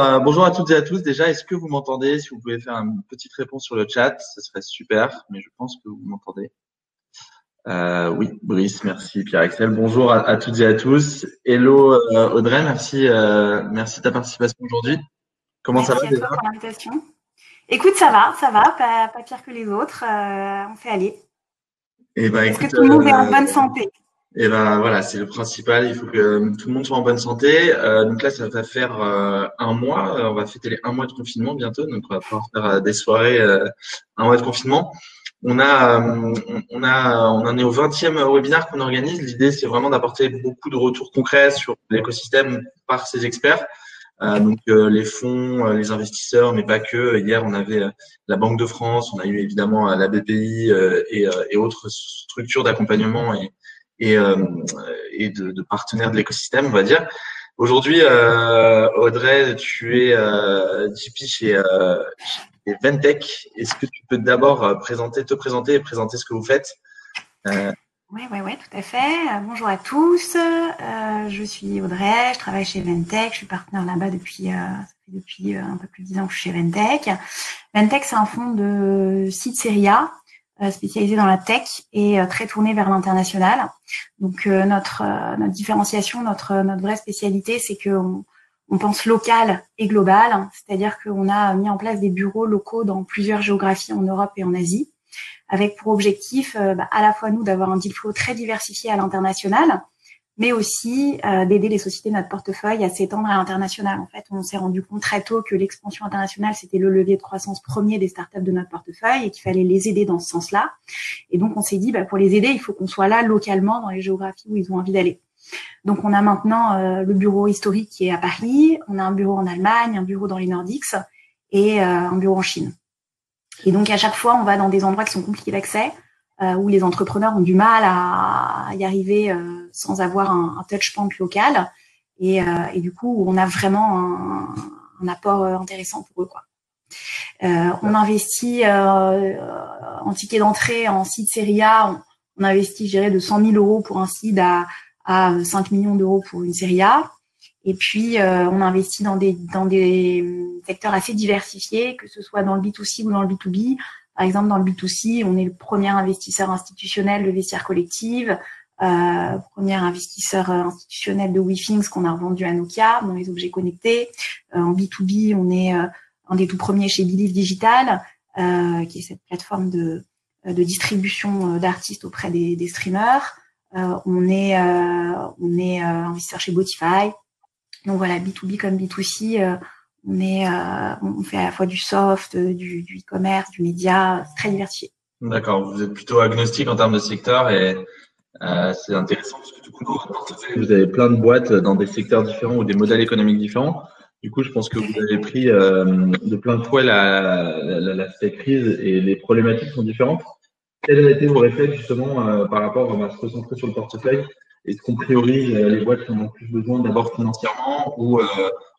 Euh, bonjour à toutes et à tous. Déjà, est-ce que vous m'entendez? Si vous pouvez faire une petite réponse sur le chat, ce serait super, mais je pense que vous m'entendez. Euh, oui, Brice, merci Pierre-Axel. Bonjour à, toutes et à tous. Hello euh, Audrey, merci, merci de ta participation aujourd'hui. Comment ça va à toi pour l'invitation. Écoute, ça va, ça va, pas, pire que les autres. on fait aller. Eh ben, Est-ce que tout le monde est en bonne santé et ben voilà, c'est le principal. Il faut que tout le monde soit en bonne santé. Euh, donc là, ça va faire euh, un mois. On va fêter les un mois de confinement bientôt. Donc on va pouvoir faire euh, des soirées un mois de confinement. On a, on a, on en est au 20e webinaire qu'on organise. L'idée, c'est vraiment d'apporter beaucoup de retours concrets sur l'écosystème par ces experts. donc les fonds, les investisseurs, mais pas que. Hier, on avait la Banque de France, on a eu évidemment la BPI et, et autres structures d'accompagnement et, et, euh, de, partenaires de l'écosystème, on va dire. Aujourd'hui, euh, Audrey, tu es euh, chez, euh, Ventech. Est-ce que tu peux d'abord te présenter et présenter ce que vous faites? Oui, oui, oui, tout à fait. bonjour à tous. Je suis Audrey, je travaille chez Ventech. Je suis partenaire là-bas depuis, depuis un peu plus de dix ans que je suis chez Ventech. Ventech, c'est un fonds de site Seria euh, spécialisé dans la tech et euh, très tourné vers l'international. Donc euh, notre notre différenciation, notre notre vraie spécialité, c'est que on, pense local et global, c'est-à-dire qu'on a mis en place des bureaux locaux dans plusieurs géographies en Europe et en Asie, avec pour objectif bah, à la fois nous d'avoir un deal flow très diversifié à l'international, mais aussi euh, d'aider les sociétés de notre portefeuille à s'étendre à l'international. En fait, on s'est rendu compte très tôt que l'expansion internationale, c'était le levier de croissance premier des startups de notre portefeuille et qu'il fallait les aider dans ce sens-là. Et donc, on s'est dit, bah, pour les aider, il faut qu'on soit là localement dans les géographies où ils ont envie d'aller. Donc, on a maintenant euh, le bureau historique qui est à Paris, on a un bureau en Allemagne, un bureau dans les Nordiques et euh, un bureau en Chine. Et donc, à chaque fois, on va dans des endroits qui sont compliqués d'accès, où les entrepreneurs ont du mal à y arriver sans avoir un, un touch local. Et, euh, et, du coup, on a vraiment un, un apport euh, intéressant pour eux. Quoi. Euh, on investit en ticket d'entrée en site série A. On, investit, je de 100 000 euros pour un site à, à 5 millions d'euros pour une série A. Et puis, euh, on investit dans des, dans des secteurs assez diversifiés, que ce soit dans le B2C ou dans le B2B. Par exemple, dans le B2C, on est le premier investisseur institutionnel de vestiaire collective. Euh, premier investisseur euh, institutionnel de WeThings qu'on a revendu à Nokia dans les objets connectés. Euh, en B2B, on est un des tout premiers chez Believe Digital, qui est cette plateforme de, de distribution d'artistes auprès des, des streamers. on est on est investisseur chez Botify. Donc voilà, B2B comme B2C, on est on fait à la fois du soft, du, du e-commerce, du média, très diversifié. D'accord, vous êtes plutôt agnostique en termes de secteur et euh, c'est intéressant parce que du coup, vous avez plein de boîtes dans des secteurs différents ou des modèles économiques différents. Du coup, je pense que vous avez pris euh, de plein de fouet la, la, la, crise et les problématiques sont différentes. Quels ont été vos réflexes justement euh, par rapport à se recentrer sur le portefeuille? Est-ce qu'on priorise les boîtes qui en ont plus besoin d'abord financièrement ou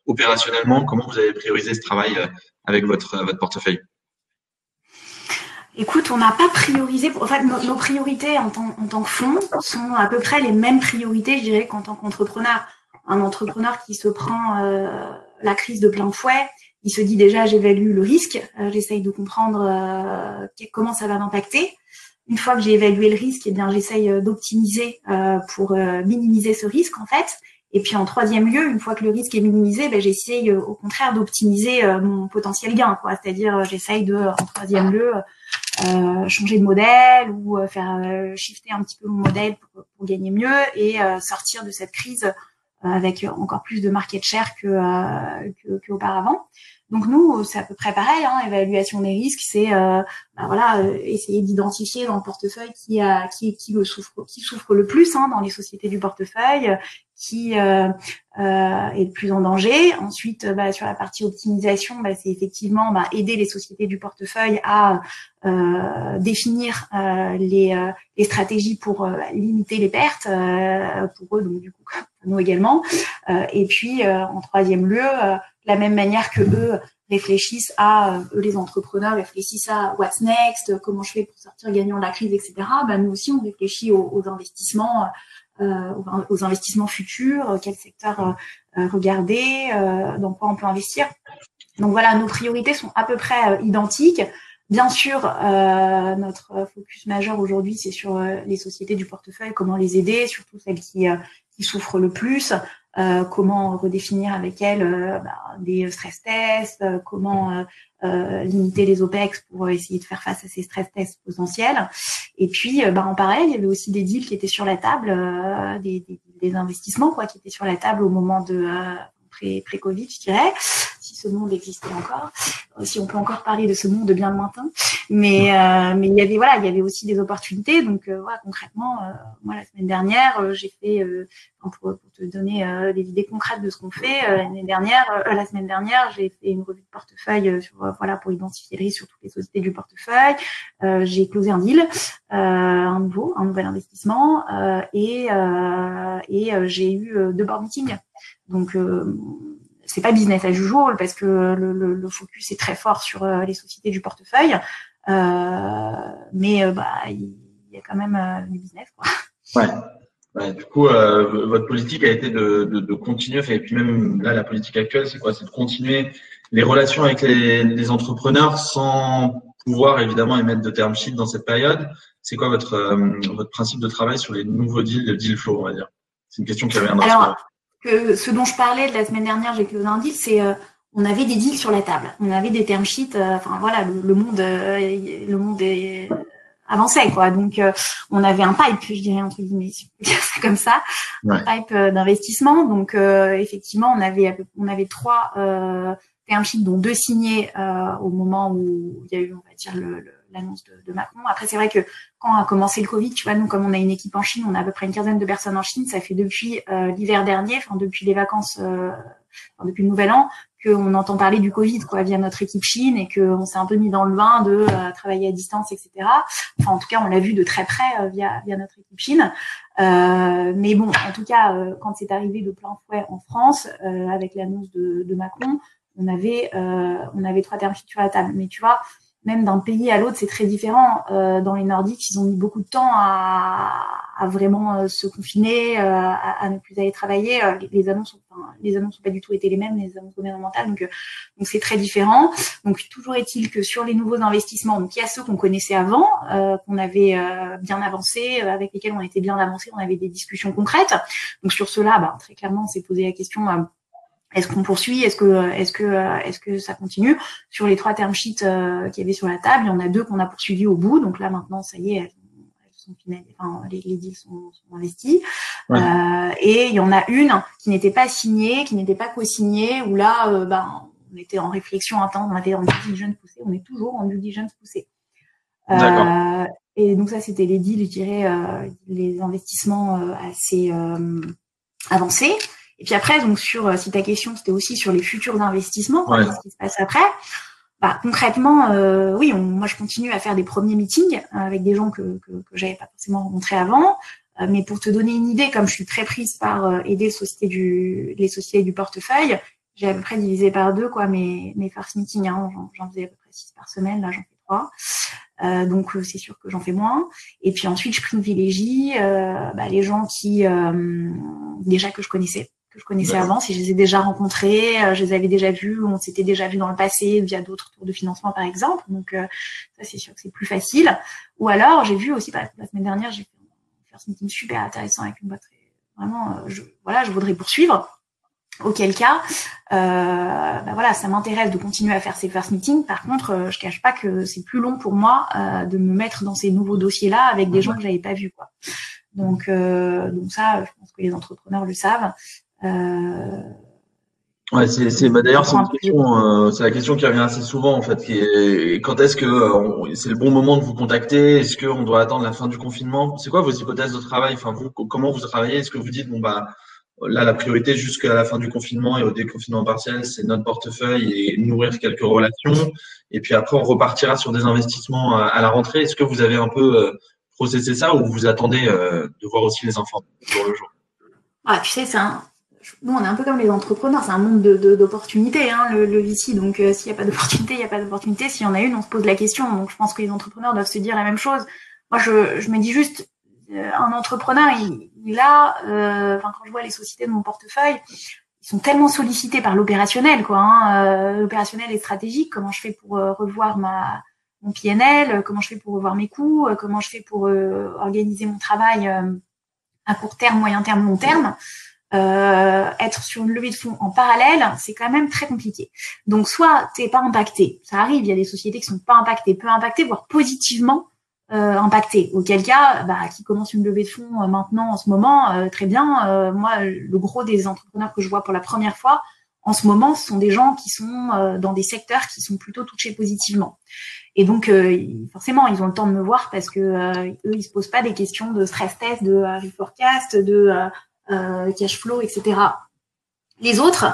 opérationnellement? Comment vous avez priorisé ce travail avec votre, votre portefeuille? Écoute, on n'a pas priorisé. En fait, nos, priorités en tant, que fonds sont à peu près les mêmes priorités, je dirais, qu'en tant qu'entrepreneur. Un entrepreneur qui se prend euh, la crise de plein fouet, il se dit déjà, j'évalue le risque, euh, j'essaye de comprendre euh, comment ça va m'impacter. Une fois que j'ai évalué le risque, eh bien, j'essaye d'optimiser pour minimiser ce risque, en fait. Et puis en troisième lieu, une fois que le risque est minimisé, ben, j'essaye au contraire d'optimiser mon potentiel gain. C'est-à-dire, j'essaye de, en troisième lieu, euh, changer de modèle ou euh, faire euh, shifter un petit peu mon modèle pour, pour gagner mieux et sortir de cette crise avec encore plus de market share que qu'auparavant. Donc nous, c'est à peu près pareil. Hein, évaluation des risques, c'est euh, bah voilà, essayer d'identifier dans le portefeuille qui a qui qui le souffre qui souffre le plus hein, dans les sociétés du portefeuille, qui euh, euh, est le plus en danger. Ensuite, euh, bah, sur la partie optimisation, bah, c'est effectivement bah, aider les sociétés du portefeuille à euh, définir euh, les, euh, les, stratégies pour limiter les pertes pour eux, donc du coup nous également. et puis en troisième lieu, la même manière que eux réfléchissent à eux les entrepreneurs réfléchissent à what's next, comment je fais pour sortir gagnant de la crise, etc. Bah, nous aussi on réfléchit aux, aux investissements aux investissements futurs, quel secteur regarder dans quoi on peut investir. Donc voilà, nos priorités sont à peu près identiques. Bien sûr, notre focus majeur aujourd'hui, c'est sur les sociétés du portefeuille, comment les aider, surtout celles qui, qui souffrent le plus, euh, comment redéfinir avec elles euh, bah, des stress tests, euh, comment limiter les OPEX pour essayer de faire face à ces stress tests potentiels. Et puis, bah, en parallèle, il y avait aussi des deals qui étaient sur la table, des, des, des, investissements quoi, qui étaient sur la table au moment de pré-Covid, je dirais, ce monde existait encore, si on peut encore parler de ce monde bien lointain. Mais euh, mais il y avait voilà, il y avait aussi des opportunités. Donc euh, voilà, concrètement, euh, moi la semaine dernière, j'ai fait pour, pour, te donner des idées concrètes de ce qu'on fait. L'année dernière, la semaine dernière, j'ai fait une revue de portefeuille sur voilà pour identifier les risques sur toutes les sociétés du portefeuille. j'ai closé un deal, un nouveau, un nouvel investissement, et et j'ai eu deux board meetings. Donc c'est pas business as usual parce que le, le, le, focus est très fort sur les sociétés du portefeuille. Euh, mais euh, bah, il y a quand même euh, du business. Quoi. Ouais. Ouais, du coup, euh, votre politique a été de, de, de, continuer, et puis même là, la politique actuelle, c'est quoi? C'est de continuer les relations avec les, les, entrepreneurs sans pouvoir évidemment émettre de term sheet dans cette période. C'est quoi votre, euh, votre principe de travail sur les nouveaux deals, le deal flow, on va dire? C'est une question qui reviendra. Alors, que ce dont je parlais de la semaine dernière, j'ai closé un deal, c'est on avait des deals sur la table, on avait des term sheets. Euh, enfin voilà, le, monde, euh, le monde est avançait quoi. Donc euh, on avait un pipe, je dirais entre guillemets, si on peut dire ça comme ça, un pipe d'investissement. Donc effectivement, on avait on avait trois term sheets dont deux signés au moment où il y a eu on va dire l'annonce de, de, Macron. Après, c'est vrai que quand a commencé le Covid, tu vois, nous, comme on a une équipe en Chine, on a à peu près une quinzaine de personnes en Chine. Ça fait depuis l'hiver dernier, enfin depuis les vacances, enfin, depuis le Nouvel An, qu'on entend parler du Covid quoi via notre équipe Chine et qu'on s'est un peu mis dans le bain de euh, travailler à distance, etc. Enfin, en tout cas, on l'a vu de très près euh, via via notre équipe Chine. Euh, mais bon, en tout cas, quand c'est arrivé de plein fouet en France avec l'annonce de, de, Macron, on avait on avait trois termes sur la table. Mais tu vois, même d'un pays à l'autre, c'est très différent. Euh, dans les Nordiques, ils ont mis beaucoup de temps à, à vraiment euh, se confiner, euh, à, à, ne plus aller travailler. Euh, les, annonces, enfin, les annonces n'ont pas du tout été les mêmes, les annonces gouvernementales, donc donc c'est très différent. Donc toujours est-il que sur les nouveaux investissements, donc il y a ceux qu'on connaissait avant, qu'on avait bien avancé, avec lesquels on était bien avancé, on avait des discussions concrètes. Donc sur cela, bah, très clairement, on s'est posé la question est-ce qu'on poursuit? Est-ce que est-ce que est-ce que ça continue? Sur les trois term sheets euh, qu'il y avait sur la table, il y en a deux qu'on a poursuivis au bout. Donc là maintenant, ça y est, elles, sont enfin, les, les, deals sont, sont investis. Euh, et il y en a une qui n'était pas signée, qui n'était pas co-signée, où là, euh, ben, on était en réflexion intense, on était en due diligence poussée, on est toujours en due diligence poussée. Euh, et donc ça, c'était les deals, je dirais, euh, les investissements euh, assez avancés. Et puis après, donc sur euh, si ta question c'était aussi sur les futurs investissements, qu'est-ce qui se passe après bah, concrètement, euh, oui, on, moi je continue à faire des premiers meetings avec des gens que que, que j'avais pas forcément rencontrés avant. Euh, mais pour te donner une idée, comme je suis très prise par euh, aider les sociétés du les sociétés du portefeuille, j'ai à peu près divisé par deux quoi mes mes first meetings. Hein, j'en faisais à peu près six par semaine, là j'en fais trois. Euh, donc c'est sûr que j'en fais moins. Et puis ensuite je privilégie euh, bah, les gens qui déjà que je connaissais que je connaissais avant, si je les ai déjà rencontrés, euh, je les avais déjà vus, on s'était déjà vus dans le passé via d'autres tours de financement par exemple. Donc euh, ça c'est sûr que c'est plus facile. Ou alors j'ai vu aussi bah, la semaine dernière j'ai fait un first meeting super intéressant avec une boîte vraiment euh, je, voilà je voudrais poursuivre. Auquel cas, euh, bah voilà, ça m'intéresse de continuer à faire ces first meetings. Par contre, je cache pas que c'est plus long pour moi de me mettre dans ces nouveaux dossiers-là avec des gens que j'avais pas vus. Quoi. Donc, donc ça, je pense que les entrepreneurs le savent. Euh, ouais, c'est, c'est bah, d'ailleurs c'est une question, euh, c'est la question qui revient assez souvent en fait. Qui est, quand est-ce que euh, c'est le bon moment de vous contacter? Est-ce qu'on doit attendre la fin du confinement? C'est quoi vos hypothèses de travail? Enfin, vous, comment vous travaillez? Est-ce que vous dites bon bah là la priorité jusqu'à la fin du confinement et au déconfinement partiel, c'est notre portefeuille et nourrir quelques relations, et puis après on repartira sur des investissements à, la rentrée. Est-ce que vous avez un peu processé ça ou vous attendez de voir aussi les enfants jour le jour? Ah, tu sais, c'est un nous, on est un peu comme les entrepreneurs, c'est un monde d'opportunités, de, hein, le, le VC. Donc, euh, s'il n'y a pas d'opportunité, il n'y a pas d'opportunité. S'il y en a une, on se pose la question. Donc, je pense que les entrepreneurs doivent se dire la même chose. Moi, je, je me dis juste, euh, un entrepreneur, il, il a, euh, quand je vois les sociétés de mon portefeuille, ils sont tellement sollicités par l'opérationnel, quoi. Hein, l'opérationnel et stratégique. Comment je fais pour revoir ma mon PNL, comment je fais pour revoir mes coûts, comment je fais pour organiser mon travail à court terme, moyen terme, long terme? Euh, être sur une levée de fonds en parallèle, c'est quand même très compliqué. Donc soit t'es pas impacté, ça arrive, il y a des sociétés qui sont pas impactées, peu impactées, voire positivement euh, impactées. Auquel cas, bah, qui commence une levée de fonds euh, maintenant en ce moment, euh, très bien. Euh, moi, le gros des entrepreneurs que je vois pour la première fois en ce moment, ce sont des gens qui sont dans des secteurs qui sont plutôt touchés positivement. Et donc, forcément, ils ont le temps de me voir parce que eux, ils se posent pas des questions de stress test, de reforecast, de euh, cash flow, etc. Les autres,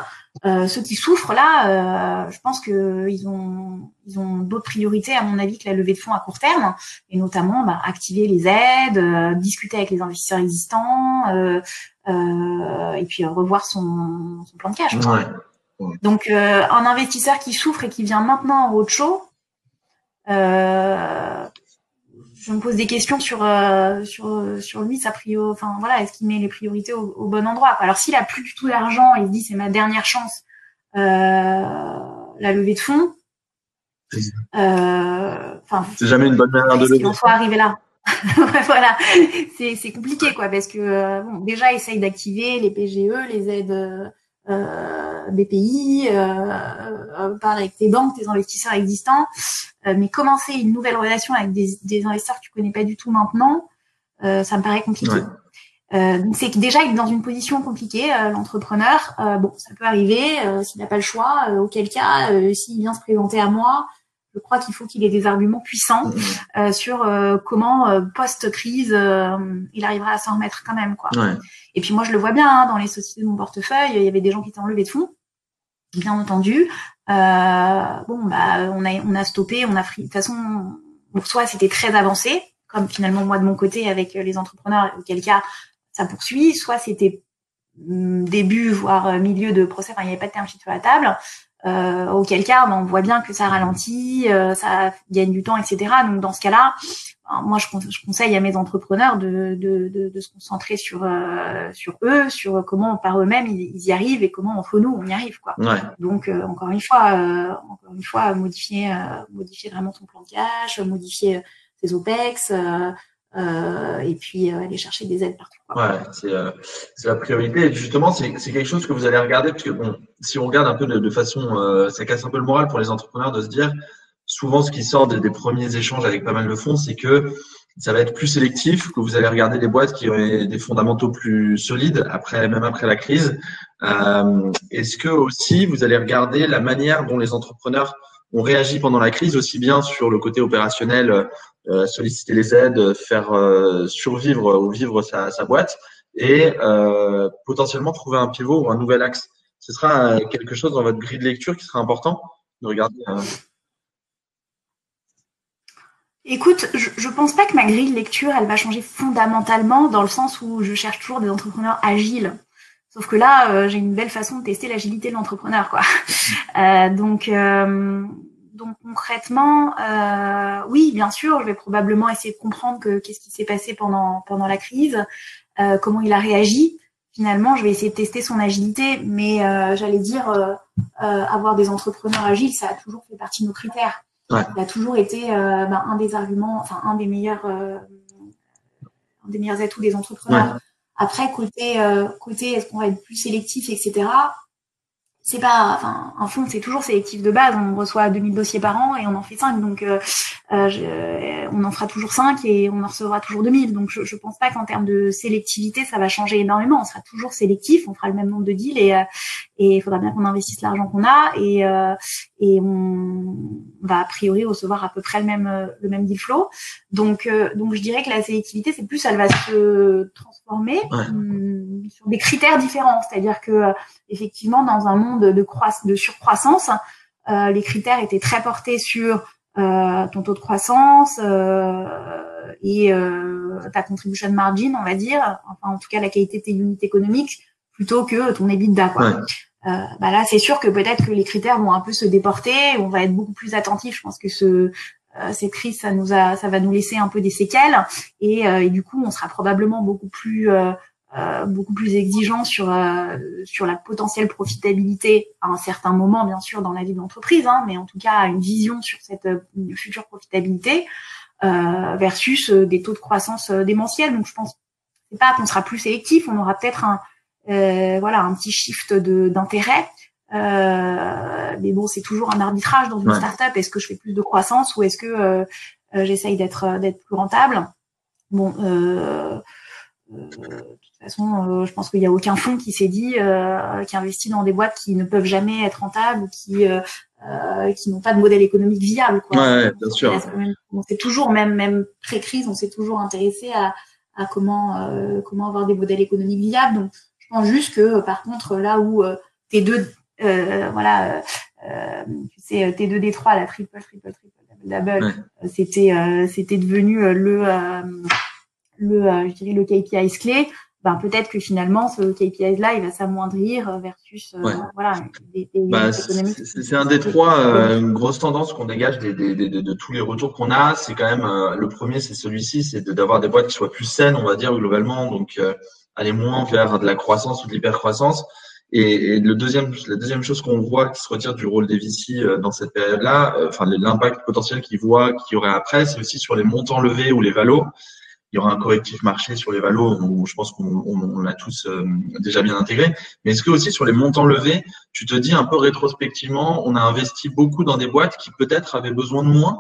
euh, ceux qui souffrent là, euh, je pense que ils ont ils ont d'autres priorités à mon avis que la levée de fonds à court terme, et notamment bah, activer les aides, discuter avec les investisseurs existants, et puis revoir son, son, plan de cash. Donc un investisseur qui souffre et qui vient maintenant en roadshow, euh, je me pose des questions sur euh, sur sur lui sa prio enfin voilà est-ce qu'il met les priorités au, bon endroit? Alors s'il a plus du tout d'argent il se dit c'est ma dernière chance euh, la levée de fonds euh, enfin c'est jamais une bonne manière de lever. il faut arriver là? Voilà. C'est c'est compliqué quoi parce que bon déjà essaye d'activer les PGE les aides euh, pays, euh, euh, parler avec tes banques, tes investisseurs existants, euh, mais commencer une nouvelle relation avec des, des, investisseurs que tu connais pas du tout maintenant, ça me paraît compliqué. donc c'est que déjà est dans une position compliquée, l'entrepreneur. bon, ça peut arriver s'il n'a pas le choix. auquel cas, s'il vient se présenter à moi, je crois qu'il faut qu'il ait des arguments puissants mmh. sur comment post-crise il arrivera à s'en remettre quand même quoi. Ouais. Et puis moi, je le vois bien hein, dans les sociétés de mon portefeuille, il y avait des gens qui étaient en levée de fonds, bien entendu. Euh, bon, bah, on a on a stoppé, on a pris. De toute façon, pour soit c'était très avancé, comme finalement moi de mon côté avec les entrepreneurs, auquel cas ça poursuit, soit c'était hum, début voire euh, milieu de procès, enfin il n'y avait pas de terme sheet sur la table. Euh, auquel cas, ben, on voit bien que ça ralentit, euh, ça gagne du temps, etc. Donc dans ce cas-là, moi, je, conseille à mes entrepreneurs de, de, de, de se concentrer sur euh, sur eux, sur comment par eux-mêmes ils, y arrivent et comment entre nous on y arrive, quoi. Ouais. Donc euh, encore une fois, euh, encore une fois, modifier modifier vraiment son plan de cash, modifier ses opex. Et puis aller chercher des aides partout. Ouais, c'est la priorité. Et justement, c'est quelque chose que vous allez regarder parce que bon, si on regarde un peu de, de façon, ça casse un peu le moral pour les entrepreneurs de se dire souvent, ce qui sort des, premiers échanges avec pas mal de fonds, c'est que ça va être plus sélectif, que vous allez regarder des boîtes qui ont des fondamentaux plus solides, après, même après la crise. Euh, Est-ce que aussi vous allez regarder la manière dont les entrepreneurs ont réagi pendant la crise, aussi bien sur le côté opérationnel, euh, solliciter les aides, faire euh, survivre ou vivre sa, sa boîte, et euh, potentiellement trouver un pivot ou un nouvel axe. Ce sera quelque chose dans votre grille de lecture qui sera important de regarder. Euh, Écoute, je, je pense pas que ma grille de lecture, elle va changer fondamentalement dans le sens où je cherche toujours des entrepreneurs agiles. Sauf que là, euh, j'ai une belle façon de tester l'agilité de l'entrepreneur, quoi. Euh, donc, euh, donc concrètement, euh, oui, bien sûr, je vais probablement essayer de comprendre que qu'est-ce qui s'est passé pendant pendant la crise, comment il a réagi. Finalement, je vais essayer de tester son agilité, mais j'allais dire avoir des entrepreneurs agiles, ça a toujours fait partie de nos critères. Il a toujours été euh, ben, un des arguments, enfin un des meilleurs, euh, un des meilleurs atouts des entrepreneurs. Après, côté, euh, côté, est-ce qu'on va être plus sélectif, etc c'est pas, enfin, un fonds c'est toujours sélectif de base. On reçoit 2000 dossiers par an et on en fait 5, donc euh, euh, on en fera toujours 5 et on en recevra toujours 2000. Donc je, je pense pas qu'en termes de sélectivité ça va changer énormément. On sera toujours sélectif, on fera le même nombre de deals et euh, et il faudra bien qu'on investisse l'argent qu'on a et euh, et on va a priori recevoir à peu près le même le même deal flow. Donc donc je dirais que la sélectivité c'est plus elle va se transformer hum, sur des critères différents, c'est-à-dire que effectivement, dans un monde de, de surcroissance, euh, les critères étaient très portés sur euh, ton taux de croissance euh, et ta contribution margin, on va dire, enfin en tout cas la qualité de tes unités économiques, plutôt que ton EBITDA. Quoi. Bah là, c'est sûr que peut-être que les critères vont un peu se déporter, on va être beaucoup plus attentif. Je pense que ce cette crise, ça nous a, ça va nous laisser un peu des séquelles, et, et du coup, on sera probablement beaucoup plus beaucoup plus exigeant sur sur la potentielle profitabilité à un certain moment, bien sûr, dans la vie de l'entreprise, hein, mais en tout cas une vision sur cette future profitabilité versus des taux de croissance démentiels. Donc je pense pas qu'on sera plus sélectif, on aura peut-être un voilà un petit shift de d'intérêt euh, mais bon, c'est toujours un arbitrage dans une startup. Est-ce que je fais plus de croissance ou est-ce que euh, euh, j'essaye d'être d'être plus rentable? Bon, euh, de toute façon, je pense qu'il n'y a aucun fonds qui s'est dit qui investit dans des boîtes qui ne peuvent jamais être rentables ou qui qui n'ont pas de modèle économique viable. Quoi. Ouais, bien sûr. On s'est toujours, même même pré crise, on s'est toujours intéressé à, à comment comment avoir des modèles économiques viables. Donc, pense juste que par contre, là où tes deux euh, voilà, euh, c'est T2 D3, la triple, triple, triple, double, double. C'était, euh, c'était devenu le, le, je dirais le KPI clé. Ben, peut-être que finalement ce KPI là il va s'amoindrir versus voilà bah, c'est un des trois une grosse tendance qu'on dégage des, des, de tous les retours qu'on a c'est quand même le premier c'est celui-ci c'est d'avoir des boîtes qui soient plus saines on va dire globalement donc aller moins vers de la croissance ou de l'hypercroissance et, le deuxième, la deuxième chose qu'on voit qui se retire du rôle des VC euh, dans cette période-là, euh, enfin l'impact potentiel qu'ils voient qu'il y aurait après, c'est aussi sur les montants levés ou les valos. Il y aura un correctif marché sur les valos, où je pense qu'on l'a tous euh, déjà bien intégré. Mais est-ce que aussi sur les montants levés, tu te dis un peu rétrospectivement, on a investi beaucoup dans des boîtes qui peut-être avaient besoin de moins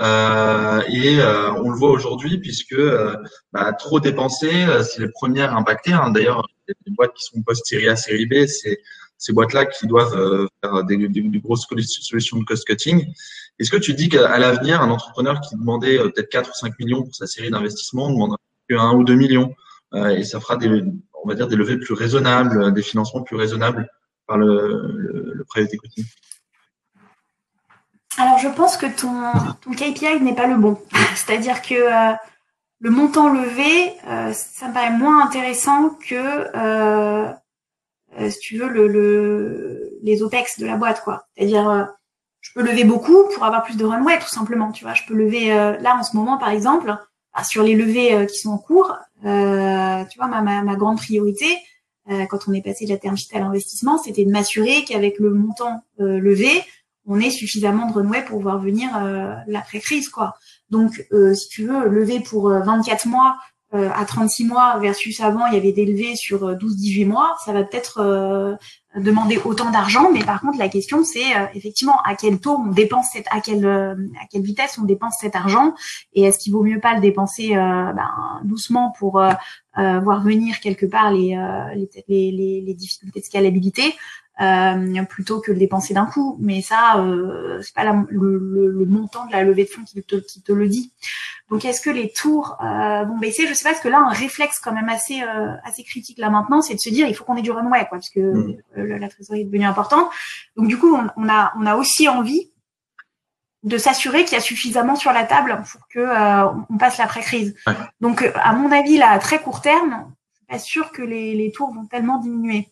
euh, et euh, on le voit aujourd'hui puisque euh, bah, trop dépensé, c'est les premières impactées. Hein. D'ailleurs, les boîtes qui sont post-série A, série B, c'est ces boîtes-là qui doivent faire des, des, grosses solutions de cost cutting. Est-ce que tu dis qu'à l'avenir, un entrepreneur qui demandait peut-être 4 ou 5 millions pour sa série d'investissement demandera que 1 ou 2 millions et ça fera des, on va dire, des levées plus raisonnables, des financements plus raisonnables par le, le, le private equity? Alors, je pense que ton, ton KPI n'est pas le bon. C'est-à-dire que euh, le montant levé, euh, ça me paraît moins intéressant que, euh, si tu veux, le, les OPEX de la boîte, quoi. C'est-à-dire, je peux lever beaucoup pour avoir plus de runway, tout simplement. Tu vois, je peux lever là en ce moment, par exemple, bah, sur les levées qui sont en cours. tu vois, ma, ma, ma grande priorité, quand on est passé de la term sheet à l'investissement, c'était de m'assurer qu'avec le montant levé, on est suffisamment de runway pour voir venir euh, l'après-crise, quoi. Donc, euh, si tu veux, lever pour 24 euh, mois à 36 mois versus avant, il y avait des levées sur 12-18 mois, ça va peut-être demander autant d'argent, mais par contre, la question, c'est effectivement à quel taux on dépense cette, à quelle, à quelle vitesse on dépense cet argent, et est-ce qu'il vaut mieux pas le dépenser ben, doucement pour voir venir quelque part les, les difficultés de scalabilité, euh, plutôt que le dépenser d'un coup. Mais ça, euh, c'est pas la, le, le, montant de la levée de fonds qui te, qui te le dit. Donc, est-ce que les tours euh, vont baisser? Je sais pas, parce que là, un réflexe quand même assez euh, assez critique là maintenant, c'est de se dire il faut qu'on ait du runway, quoi, parce que mmh. la trésorerie est devenue importante. Donc, du coup, on, on, a on a aussi envie de s'assurer qu'il y a suffisamment sur la table pour que euh, on passe l'après-crise. Donc, à mon avis, là, à très court terme, je suis pas sûre que les, les tours vont tellement diminuer.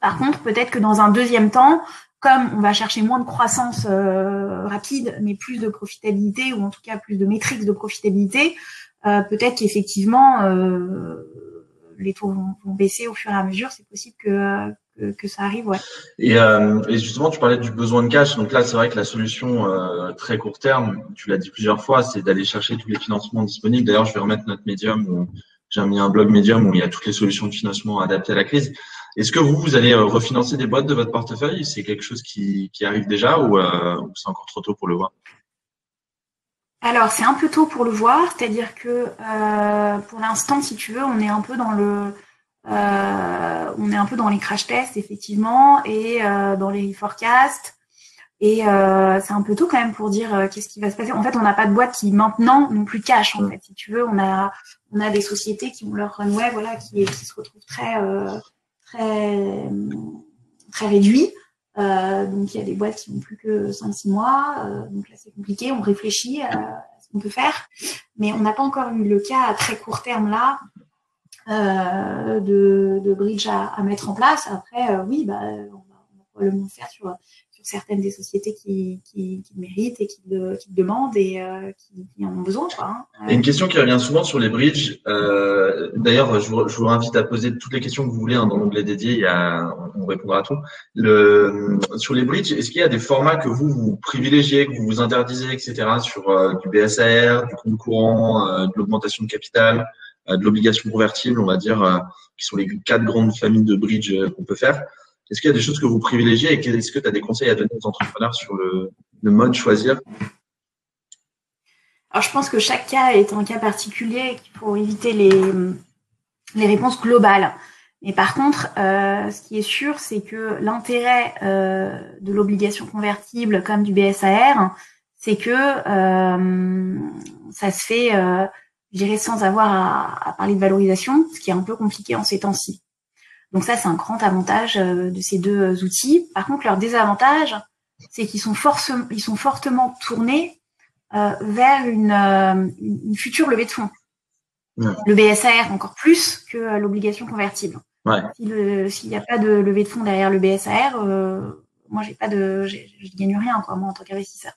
Par contre, peut-être que dans un deuxième temps, comme on va chercher moins de croissance euh, rapide, mais plus de profitabilité, ou en tout cas plus de métriques de profitabilité, euh, peut-être qu'effectivement, euh, les taux vont, baisser au fur et à mesure. C'est possible que, que, ça arrive. Et, et, justement, tu parlais du besoin de cash. Donc là, c'est vrai que la solution très court terme, tu l'as dit plusieurs fois, c'est d'aller chercher tous les financements disponibles. D'ailleurs, je vais remettre notre médium. J'ai mis un blog médium où il y a toutes les solutions de financement adaptées à la crise. Est-ce que vous, vous allez euh, refinancer des boîtes de votre portefeuille? C'est quelque chose qui, qui arrive déjà ou, euh, ou c'est encore trop tôt pour le voir? Alors, c'est un peu tôt pour le voir, c'est-à-dire que euh, pour l'instant, si tu veux, on est un peu dans le, euh, on est un peu dans les crash tests effectivement et euh, dans les forecasts. Et c'est un peu tôt quand même pour dire qu'est-ce qui va se passer. En fait, on n'a pas de boîte qui maintenant n'ont plus cash. En fait, si tu veux, on a on a des sociétés qui ont leur runway, voilà, qui qui se retrouvent très très, réduit. Euh, donc il y a des boîtes qui n'ont plus que 5-6 mois, euh, donc là c'est compliqué, on réfléchit à ce qu'on peut faire, mais on n'a pas encore eu le cas à très court terme là euh, de, bridge à, mettre en place. Après, oui, bah, on, va, on va probablement le faire sur, certaines des sociétés qui, méritent et qui demandent et qui, qui, en ont besoin. Quoi, hein. Et une question qui revient souvent sur les bridges. D'ailleurs, je vous, invite à poser toutes les questions que vous voulez hein, dans l'onglet dédié. Il y a, on répondra à tout. Sur les bridges, est-ce qu'il y a des formats que vous, vous privilégiez, que vous vous interdisez, etc. sur du BSAR, du compte courant, de l'augmentation de capital euh, de l'obligation convertible, on va dire, euh, qui sont les quatre grandes familles de bridge euh, qu'on peut faire? Est-ce qu'il y a des choses que vous privilégiez et est-ce que tu as des conseils à donner aux entrepreneurs sur le, mode choisir? Alors, je pense que chaque cas est un cas particulier faut éviter les, les réponses globales. Mais par contre, ce qui est sûr, c'est que l'intérêt de l'obligation convertible comme du BSAR, c'est que ça se fait je dirais sans avoir à, parler de valorisation, ce qui est un peu compliqué en ces temps-ci. Donc ça, c'est un grand avantage euh, de ces deux euh, outils. Par contre, leur désavantage, c'est qu'ils sont, ils sont fortement tournés euh, vers une, une, future levée de fonds. Le BSAR encore plus que l'obligation convertible. Ouais. S'il n'y a pas de levée de fonds derrière le BSAR, moi j'ai pas de, je gagne rien quoi, moi en tant qu'investisseur.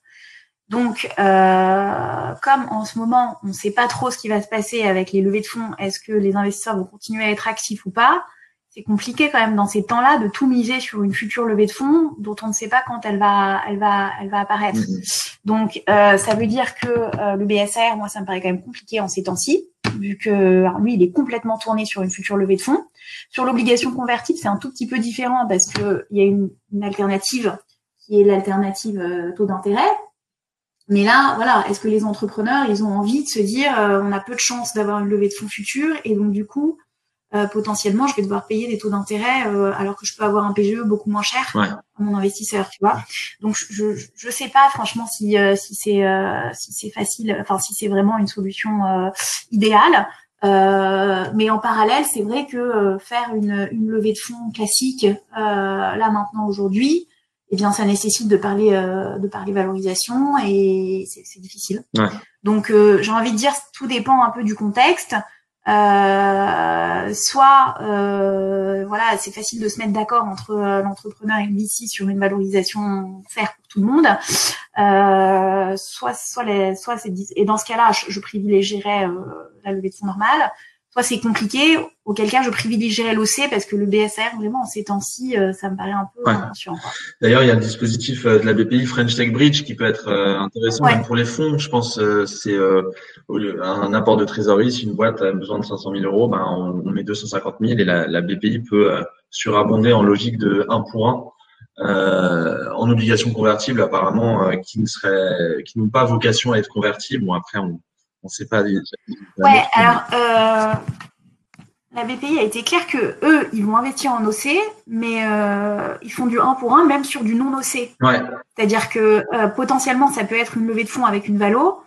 Donc, euh, comme en ce moment, on ne sait pas trop ce qui va se passer avec les levées de fonds, est-ce que les investisseurs vont continuer à être actifs ou pas C'est compliqué quand même dans ces temps-là de tout miser sur une future levée de fonds dont on ne sait pas quand elle va, elle va, elle va apparaître. Mm-hmm. Donc, euh, ça veut dire que euh, le BSR, moi, ça me paraît quand même compliqué en ces temps-ci, vu que lui, il est complètement tourné sur une future levée de fonds. Sur l'obligation convertible, c'est un tout petit peu différent parce que il y a une, une alternative qui est l'alternative euh, taux d'intérêt mais là, voilà, est-ce que les entrepreneurs, ils ont envie de se dire, euh, on a peu de chances d'avoir une levée de fonds future, et donc du coup, euh, potentiellement, je vais devoir payer des taux d'intérêt euh, alors que je peux avoir un PGE beaucoup moins cher à mon investisseur, tu vois. Donc je je sais pas franchement si si c'est si c'est facile, enfin si c'est vraiment une solution idéale. mais en parallèle, c'est vrai que faire une, une levée de fonds classique là maintenant aujourd'hui, eh bien, ça nécessite de parler, euh, de parler valorisation et c'est difficile. Ouais. Donc, euh, j'ai envie de dire, tout dépend un peu du contexte. Euh, soit, euh, voilà, c'est facile de se mettre d'accord entre euh, l'entrepreneur et le VC sur une valorisation faire pour tout le monde. soit, soit, les, soit c'est et dans ce cas-là, je, je privilégierais la levée de fonds normale soit c'est compliqué, auquel cas je privilégierais l'OC parce que le BSR, vraiment, en ces temps-ci, euh, ça me paraît un peu ouais. D'ailleurs, il y a le dispositif euh, de la BPI French Tech Bridge qui peut être euh, intéressant même pour les fonds. Je pense c'est un apport de trésorerie. Si une boîte a besoin de 500 000 euros, ben, on, met 250 000 et la, la BPI peut surabonder en logique de 1 pour 1 euh, en obligation convertible apparemment qui ne serait qui n'ont pas vocation à être convertibles. Bon après on on sait pas. Ouais, alors euh, la BPI a été claire que eux, ils vont investir en OC, mais euh, ils font du 1 pour 1 même sur du non OC. Ouais. C'est-à-dire que euh, potentiellement, ça peut être une levée de fonds avec une valo,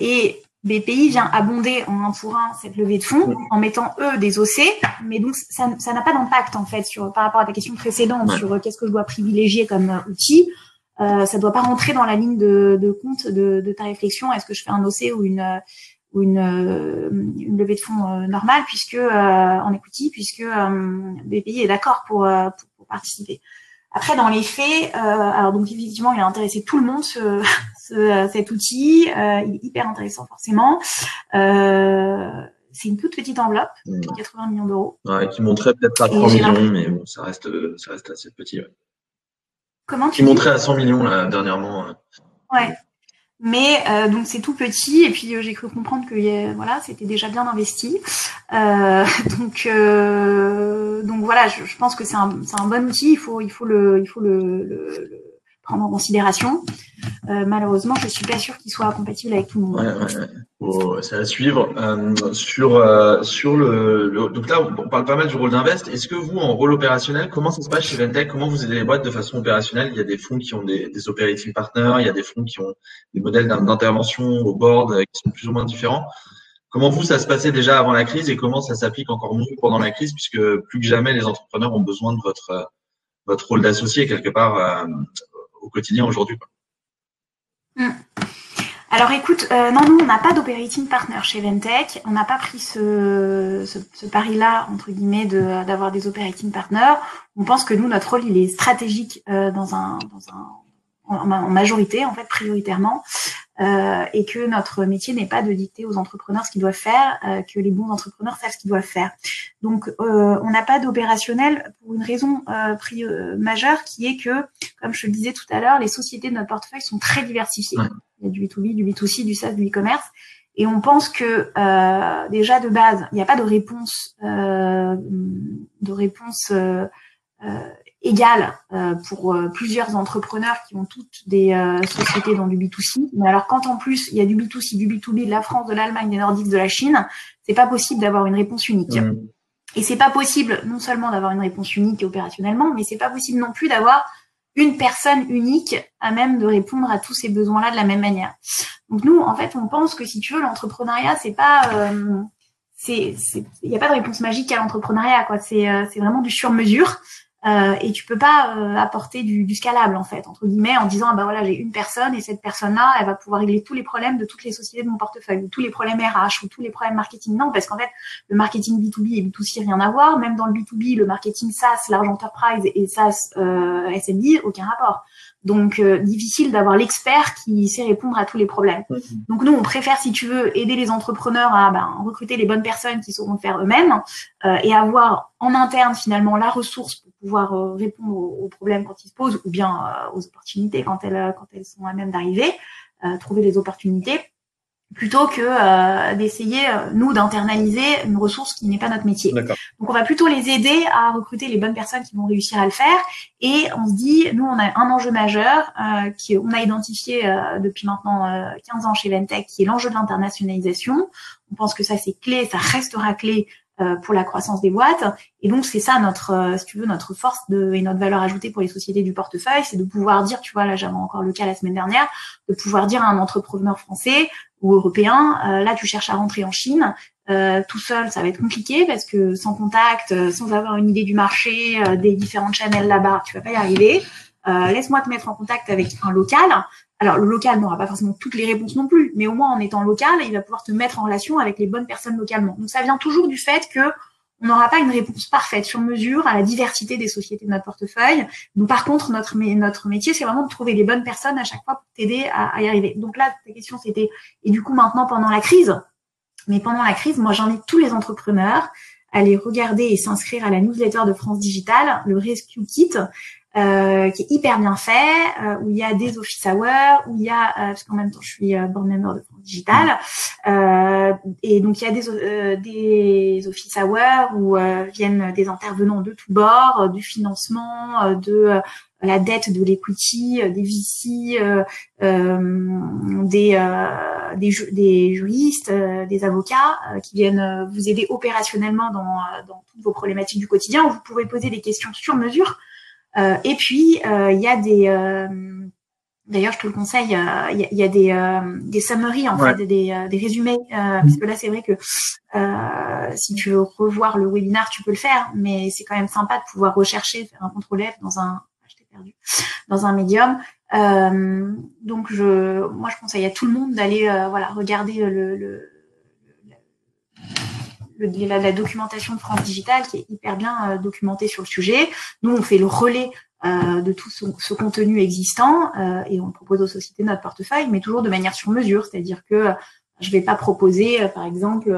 et BPI vient abonder en 1 pour 1 cette levée de fonds en mettant eux des OC, mais donc ça n'a pas d'impact en fait sur par rapport à ta question précédente sur qu'est-ce que je dois privilégier comme outil. Euh, ça doit pas rentrer dans la ligne de, de compte de, de, ta réflexion. Est-ce que je fais un OC ou une ou une, euh, une levée de fonds euh, normale puisque euh, en equity puisque BPI est d'accord pour, pour, pour, participer. Après, dans les faits, alors donc effectivement, il a intéressé tout le monde ce, ce cet outil. il est hyper intéressant forcément. c'est une toute petite enveloppe, 80 mmh. millions d'euros. Ouais, qui montrait peut-être pas 3 millions, mais bon, ça reste, ça reste assez petit. Ouais. Comment tu Qui montrait à 100 millions là, dernièrement. Ouais. Mais euh, donc c'est tout petit et puis euh, j'ai cru comprendre que voilà c'était déjà bien investi. Euh, donc euh, donc voilà, je, je pense que c'est un, un bon outil. Il faut il faut le il faut le, le, le en considération. Euh, malheureusement, je suis pas sûre qu'il soit compatible avec tout le monde. Ouais, ouais, ouais. c'est à suivre. Euh, sur euh, sur le, donc là, on parle pas mal du rôle d'invest. Est-ce que vous, en rôle opérationnel, comment ça se passe chez Ventec? Comment vous aidez les boîtes de façon opérationnelle? Il y a des fonds qui ont des, operating partners, il y a des fonds qui ont des modèles d'intervention au board qui sont plus ou moins différents. Comment vous, ça se passait déjà avant la crise et comment ça s'applique encore mieux pendant la crise, puisque plus que jamais, les entrepreneurs ont besoin de votre votre rôle d'associé quelque part au quotidien aujourd'hui. Hmm. alors écoute, euh, non, nous, on n'a pas d'operating partner chez Ventech. On n'a pas pris ce, ce, pari-là, entre guillemets, d'avoir des operating partners. On pense que nous, notre rôle, il est stratégique euh, dans un en, majorité, en fait, prioritairement, euh, et que notre métier n'est pas de dicter aux entrepreneurs ce qu'ils doivent faire, euh, que les bons entrepreneurs savent ce qu'ils doivent faire. Donc, euh, on n'a pas d'opérationnel pour une raison euh, majeure qui est que, comme je le disais tout à l'heure, les sociétés de notre portefeuille sont très diversifiées. Il y a du B2B, du B2C, du SaaS, du e-commerce. Et on pense que euh, déjà de base, il n'y a pas de réponse, euh, de réponse euh, égale euh, pour euh, plusieurs entrepreneurs qui ont toutes des euh, sociétés dans du B2C. Mais alors quand en plus il y a du B2C, du B2B de la France, de l'Allemagne, des Nordiques, de la Chine, c'est pas possible d'avoir une réponse unique. Mmh. Et c'est pas possible non seulement d'avoir une réponse unique opérationnellement, mais c'est pas possible non plus d'avoir une personne unique à même de répondre à tous ces besoins-là de la même manière. Donc nous, en fait, on pense que si tu veux, l'entrepreneuriat, c'est pas, c'est, il n'y a pas de réponse magique à l'entrepreneuriat, quoi. C'est, c'est vraiment du sur-mesure. Euh, et tu peux pas euh, apporter du, du, scalable en fait entre guillemets en disant ah bah voilà j'ai une personne et cette personne là elle va pouvoir régler tous les problèmes de toutes les sociétés de mon portefeuille ou tous les problèmes RH ou tous les problèmes marketing. Non parce qu'en fait le marketing B2B et B2C rien à voir. Même dans le B2B le marketing SaaS large enterprise et SaaS euh, SMB aucun rapport. Donc euh, difficile d'avoir l'expert qui sait répondre à tous les problèmes. Donc nous, on préfère, si tu veux, aider les entrepreneurs à ben, recruter les bonnes personnes qui sauront le faire eux-mêmes euh, et avoir en interne finalement la ressource pour pouvoir euh, répondre aux, problèmes quand ils se posent ou bien aux opportunités quand elles quand elles sont à même d'arriver, trouver des opportunités plutôt que euh, d'essayer euh, nous d'internaliser une ressource qui n'est pas notre métier. Donc on va plutôt les aider à recruter les bonnes personnes qui vont réussir à le faire et on se dit nous on a un enjeu majeur euh, qui on a identifié euh, depuis maintenant 15 ans chez Ventech qui est l'enjeu de l'internationalisation. On pense que ça c'est clé, ça restera clé pour la croissance des boîtes. Et donc c'est ça notre, si tu veux, notre force de, et notre valeur ajoutée pour les sociétés du portefeuille, c'est de pouvoir dire, tu vois, là j'avais encore le cas la semaine dernière, de pouvoir dire à un entrepreneur français, ou européen, euh, là tu cherches à rentrer en Chine, euh, tout seul ça va être compliqué parce que sans contact, euh, sans avoir une idée du marché, des différentes channels là-bas, tu vas pas y arriver. Laisse-moi te mettre en contact avec un local. Alors le local n'aura pas forcément toutes les réponses non plus, mais au moins en étant local, il va pouvoir te mettre en relation avec les bonnes personnes localement. Donc ça vient toujours du fait que on n'aura pas une réponse parfaite sur mesure à la diversité des sociétés de notre portefeuille. Donc, par contre, notre, métier, c'est vraiment de trouver les bonnes personnes à chaque fois pour t'aider à, y arriver. Donc là, ta question, c'était, et du coup, maintenant, pendant la crise, mais pendant la crise, moi, j'invite tous les entrepreneurs à aller regarder et s'inscrire à la newsletter de France Digital, le Rescue Kit, euh, qui est hyper bien fait, euh, où il y a des office hours, où il y a, euh, parce qu'en même temps je suis board member de France Digital, et donc il y a des, des office hours où viennent des intervenants de tous bords, du financement, de la dette de l'equity, des VC, des, des, des, juristes, des avocats qui viennent vous aider opérationnellement dans, dans toutes vos problématiques du quotidien, où vous pouvez poser des questions sur mesure. euh, et puis, euh, il y a des... Euh, d'ailleurs, je te le conseille, il y, a, des, des summaries, en fait, des, des résumés, parce que là, c'est vrai que si tu veux revoir le webinaire, tu peux le faire, mais c'est quand même sympa de pouvoir rechercher, faire un contrôle F dans un, ah, je t'ai perdu, dans un médium. donc, je, moi, je conseille à tout le monde d'aller, voilà, regarder le, le la, la, documentation de France Digital qui est hyper bien euh, documentée sur le sujet. Nous, on fait le relais euh, de tout ce, contenu existant euh, et on propose aux sociétés de notre portefeuille, mais toujours de manière sur mesure, c'est-à-dire que je vais pas proposer, par exemple,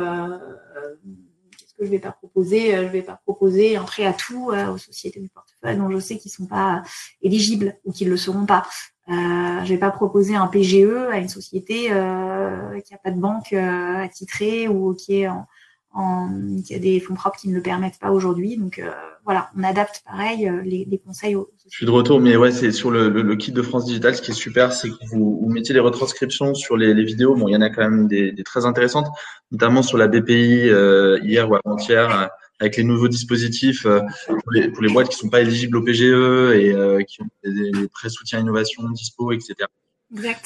qu'est-ce que je vais pas proposer Je vais pas proposer un prêt à tout aux sociétés du portefeuille dont je sais qu'ils sont pas éligibles ou qu'ils le seront pas. Euh, je vais pas proposer un PGE à une société euh, qui a pas de banque euh, attitrée ou qui est en, il y a des fonds propres qui ne le permettent pas aujourd'hui. Donc euh, voilà, on adapte pareil euh, les, les, conseils. Aux... Je suis de retour, mais ouais, c'est sur le, le, kit de France Digital. Ce qui est super, c'est que vous, vous mettez les retranscriptions sur les, les, vidéos. Bon, il y en a quand même des, des très intéressantes, notamment sur la BPI euh, hier ou avant-hier. avec les nouveaux dispositifs pour les, pour, les, boîtes qui sont pas éligibles au PGE et qui ont des, des prêts soutien innovation dispo, etc.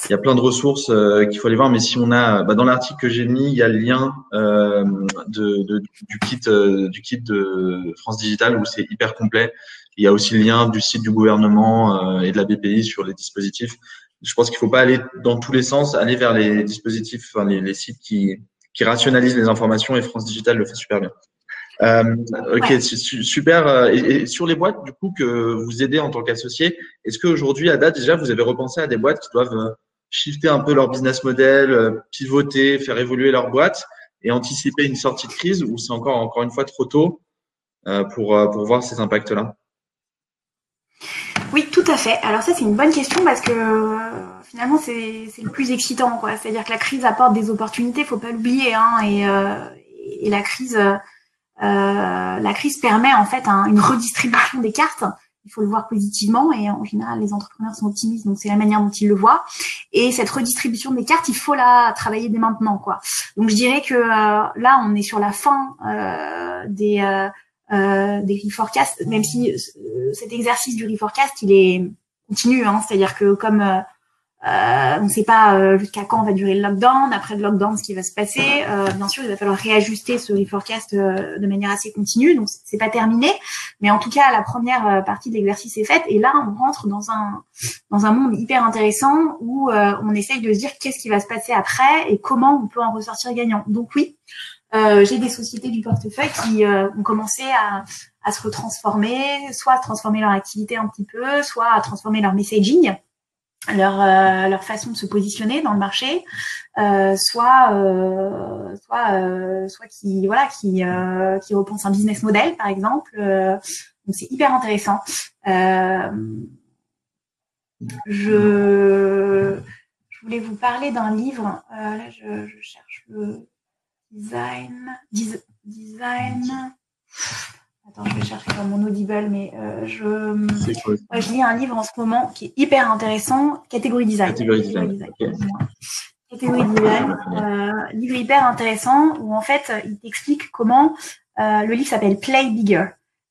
Il y a plein de ressources euh, qu'il faut aller voir, mais si on a, bah, dans l'article que j'ai mis, il y a le lien euh, de, de, du kit euh, du kit de France Digital où c'est hyper complet. Il y a aussi le lien du site du gouvernement euh, et de la BPI sur les dispositifs. je pense qu'il faut pas aller dans tous les sens, aller vers les dispositifs, enfin, les, les sites qui, qui rationalisent les informations et France Digital le fait super bien. Euh, ok, super. Et, sur les boîtes, du coup, que vous aidez en tant qu'associé, est-ce qu'aujourd'hui, à date, déjà, vous avez repensé à des boîtes qui doivent euh, shifter un peu leur business model, euh, pivoter, faire évoluer leur boîte et anticiper une sortie de crise ou c'est encore, encore une fois trop tôt euh, pour, pour voir ces impacts-là? Oui, tout à fait. Alors ça, c'est une bonne question parce que finalement, c'est le plus excitant. quoi. C'est-à-dire que la crise apporte des opportunités, faut pas l'oublier. Hein, et, et la crise euh, la crise permet en fait une redistribution des cartes. Il faut le voir positivement et en général les entrepreneurs sont optimistes donc c'est la manière dont ils le voient. Et cette redistribution des cartes, il faut la travailler dès maintenant quoi. Donc je dirais que euh, là on est sur la fin euh, des euh, des reforecasts, même si cet exercice du reforecast il est continu, hein, c'est-à-dire que comme euh, on ne sait pas euh, jusqu'à quand va durer le lockdown. Après le lockdown, ce qui va se passer, euh, bien sûr, il va falloir réajuster ce reforecast de manière assez continue. Donc c'est pas terminé, mais en tout cas, la première partie de l'exercice est faite. Et là, on rentre dans un dans un monde hyper intéressant où on essaye de se dire qu'est-ce qui va se passer après et comment on peut en ressortir gagnant. Donc oui, j'ai des sociétés du portefeuille qui ont commencé à à se retransformer, soit à transformer leur activité un petit peu, soit à transformer leur messaging leur euh, leur façon de se positionner dans le marché euh, soit euh, soit soit qui voilà qui qui repense un business model par exemple donc c'est hyper intéressant. Je je voulais vous parler d'un livre là je, je, cherche le design design Attends, je vais chercher dans mon Audible, mais euh, je, je lis un livre en ce moment qui est hyper intéressant, Catégorie Design. Catégorie Design. Catégorie design. Euh, livre hyper intéressant où en fait il t'explique comment euh, le livre s'appelle Play Bigger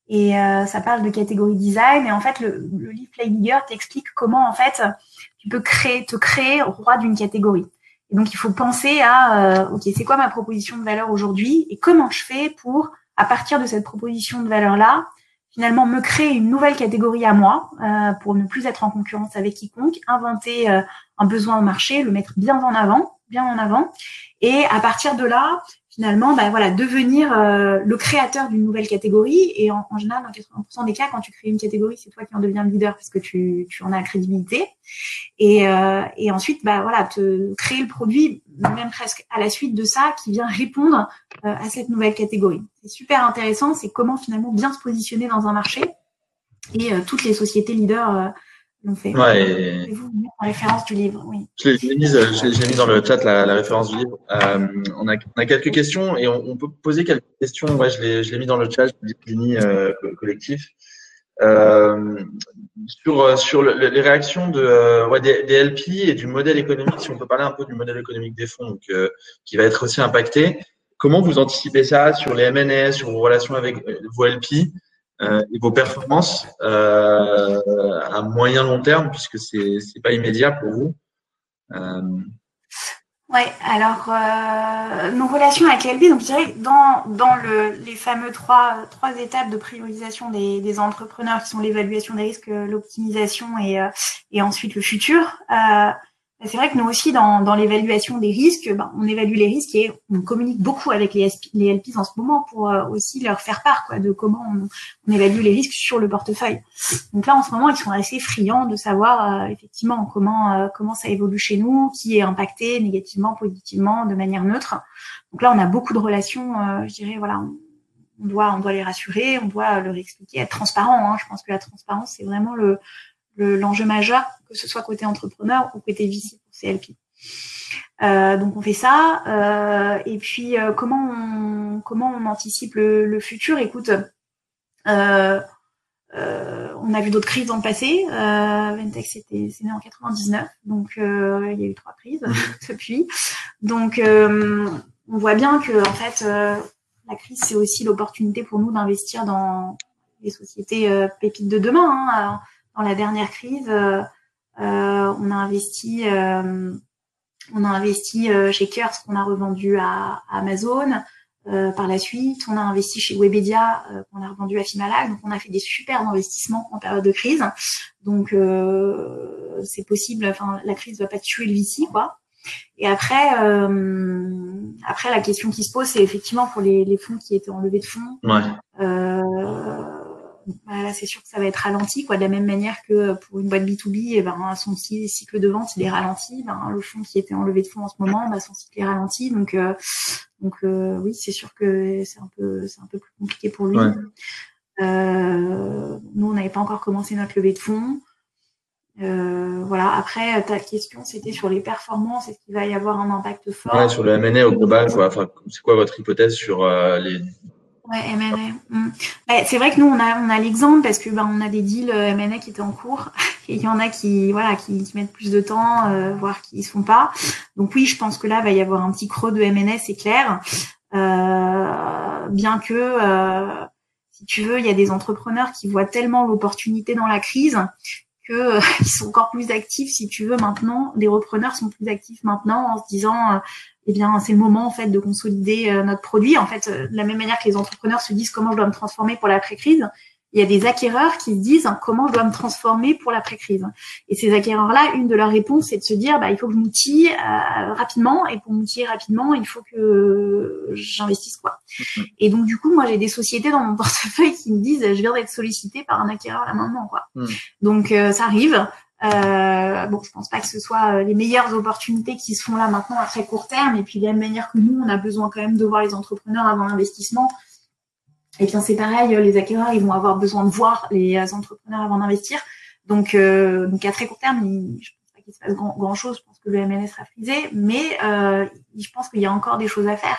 et euh, ça parle de catégorie design et en fait le, le livre Play Bigger t'explique comment en fait tu peux créer te créer roi d'une catégorie. Et donc il faut penser à euh, ok c'est quoi ma proposition de valeur aujourd'hui et comment je fais pour à partir de cette proposition de valeur-là, finalement me créer une nouvelle catégorie à moi euh, pour ne plus être en concurrence avec quiconque, inventer euh, un besoin au marché, le mettre bien en avant, bien en avant, et à partir de là, finalement, bah, voilà, devenir euh, le créateur d'une nouvelle catégorie. Et en, général, dans 80% des cas, quand tu crées une catégorie, c'est toi qui en deviens le leader parce que tu, tu en as la crédibilité. Et, euh, et ensuite, bah voilà, te créer le produit, même presque à la suite de ça, qui vient répondre euh, à cette nouvelle catégorie. C'est super intéressant. C'est comment finalement bien se positionner dans un marché. Et toutes les sociétés leaders fait. Ouais, vous la référence du livre, oui. Je l'ai mis, mis, dans le chat la, la référence du livre. Euh, on, a, on, a, quelques questions et on, on, peut poser quelques questions. Ouais, je l'ai mis dans le chat du euh, collectif. Euh, sur sur le, les réactions de euh, ouais, des, des, LP et du modèle économique, si on peut parler un peu du modèle économique des fonds, donc, euh, qui va être aussi impacté. Comment vous anticipez ça sur les MNS, sur vos relations avec euh, vos LP euh, et vos performances euh, à moyen long terme, puisque c'est c'est pas immédiat pour vous. Euh... Ouais, alors euh, nos relations avec l'LB, donc je dirais dans dans le, les fameux trois trois étapes de priorisation des, des entrepreneurs qui sont l'évaluation des risques, l'optimisation et euh, et ensuite le futur. Euh, c'est vrai que nous aussi, dans, dans l'évaluation des risques, ben, on évalue les risques et on communique beaucoup avec les, les LPs en ce moment pour euh, aussi leur faire part quoi, de comment on, évalue les risques sur le portefeuille. Donc là, en ce moment, ils sont assez friands de savoir euh, effectivement comment euh, comment ça évolue chez nous, qui est impacté négativement, positivement, de manière neutre. Donc là, on a beaucoup de relations, je dirais, voilà, on, doit on doit les rassurer, on doit leur expliquer, être transparent. Hein. Je pense que la transparence, c'est vraiment le l'enjeu majeur, que ce soit côté entrepreneur ou côté VC pour CLP. Euh, donc on fait ça. Euh, et puis euh, comment on comment on anticipe le, futur? Écoute, euh, on a vu d'autres crises dans le passé. Ventec c'était c'est né en 99, donc il y a eu trois crises depuis. Donc on voit bien que en fait la crise c'est aussi l'opportunité pour nous d'investir dans les sociétés pépites de demain. Hein dans la dernière crise, euh, euh, on a investi, euh, on a investi chez Kers qu'on a revendu à, Amazon. par la suite, on a investi chez Webedia, qu'on a revendu à Fimalac. Donc, on a fait des super investissements en période de crise. Donc, c'est possible. Enfin, la crise va pas tuer le VC, quoi. Et après, euh, après la question qui se pose, c'est effectivement pour les, les, fonds qui étaient en levée de fonds. Ouais. Euh, bah, c'est sûr que ça va être ralenti, quoi. De la même manière que pour une boîte B2B, eh ben, son cycle de vente il est ralenti. Ben, le fonds qui était en levée de fonds en ce moment, ben, son cycle est ralenti. Donc, euh, donc euh, oui, c'est sûr que c'est un peu, c'est un peu plus compliqué pour lui. Ouais. Euh, nous, on n'avait pas encore commencé notre levée de fonds. Euh, voilà. Après, ta question, c'était sur les performances. Est-ce qu'il va y avoir un impact fort? Ouais, sur le M&A au global, quoi. Enfin, c'est quoi votre hypothèse sur euh, les Ouais, M&A. Mm. C'est vrai que nous, on a, on a l'exemple parce que bah, on a des deals euh, M&A qui étaient en cours et il y en a qui, voilà, qui, qui mettent plus de temps, euh, voire qui ne se font pas. Donc oui, je pense que là, va y avoir un petit creux de M&A, c'est clair. Euh, bien que, euh, si tu veux, il y a des entrepreneurs qui voient tellement l'opportunité dans la crise que euh, ils sont encore plus actifs, si tu veux, maintenant. Les repreneurs sont plus actifs maintenant en se disant eh bien, c'est le moment en fait de consolider euh, notre produit. En fait, euh, de la même manière que les entrepreneurs se disent comment je dois me transformer pour l'après-crise, il y a des acquéreurs qui se disent comment je dois me transformer pour l'après-crise. Et ces acquéreurs-là, une de leurs réponses, c'est de se dire bah, il faut que je m'outille euh, rapidement, et pour m'outiller rapidement, il faut que j'investisse quoi. Mhm. Et donc du coup, moi, j'ai des sociétés dans mon portefeuille qui me disent je viens d'être sollicité par un acquéreur là maintenant quoi. Mhm. Donc euh, ça arrive. Euh, bon, je pense pas que ce soit euh, les meilleures opportunités qui se font là maintenant à très court terme. Et puis de la même manière que nous, on a besoin quand même de voir les entrepreneurs avant l'investissement. Et bien c'est pareil, les acquéreurs, ils vont avoir besoin de voir les entrepreneurs avant d'investir. Donc, euh, donc à très court terme, il, je pense pas qu'il se passe grand, grand chose. Je pense que le MNS sera frisé, mais euh, je pense qu'il y a encore des choses à faire.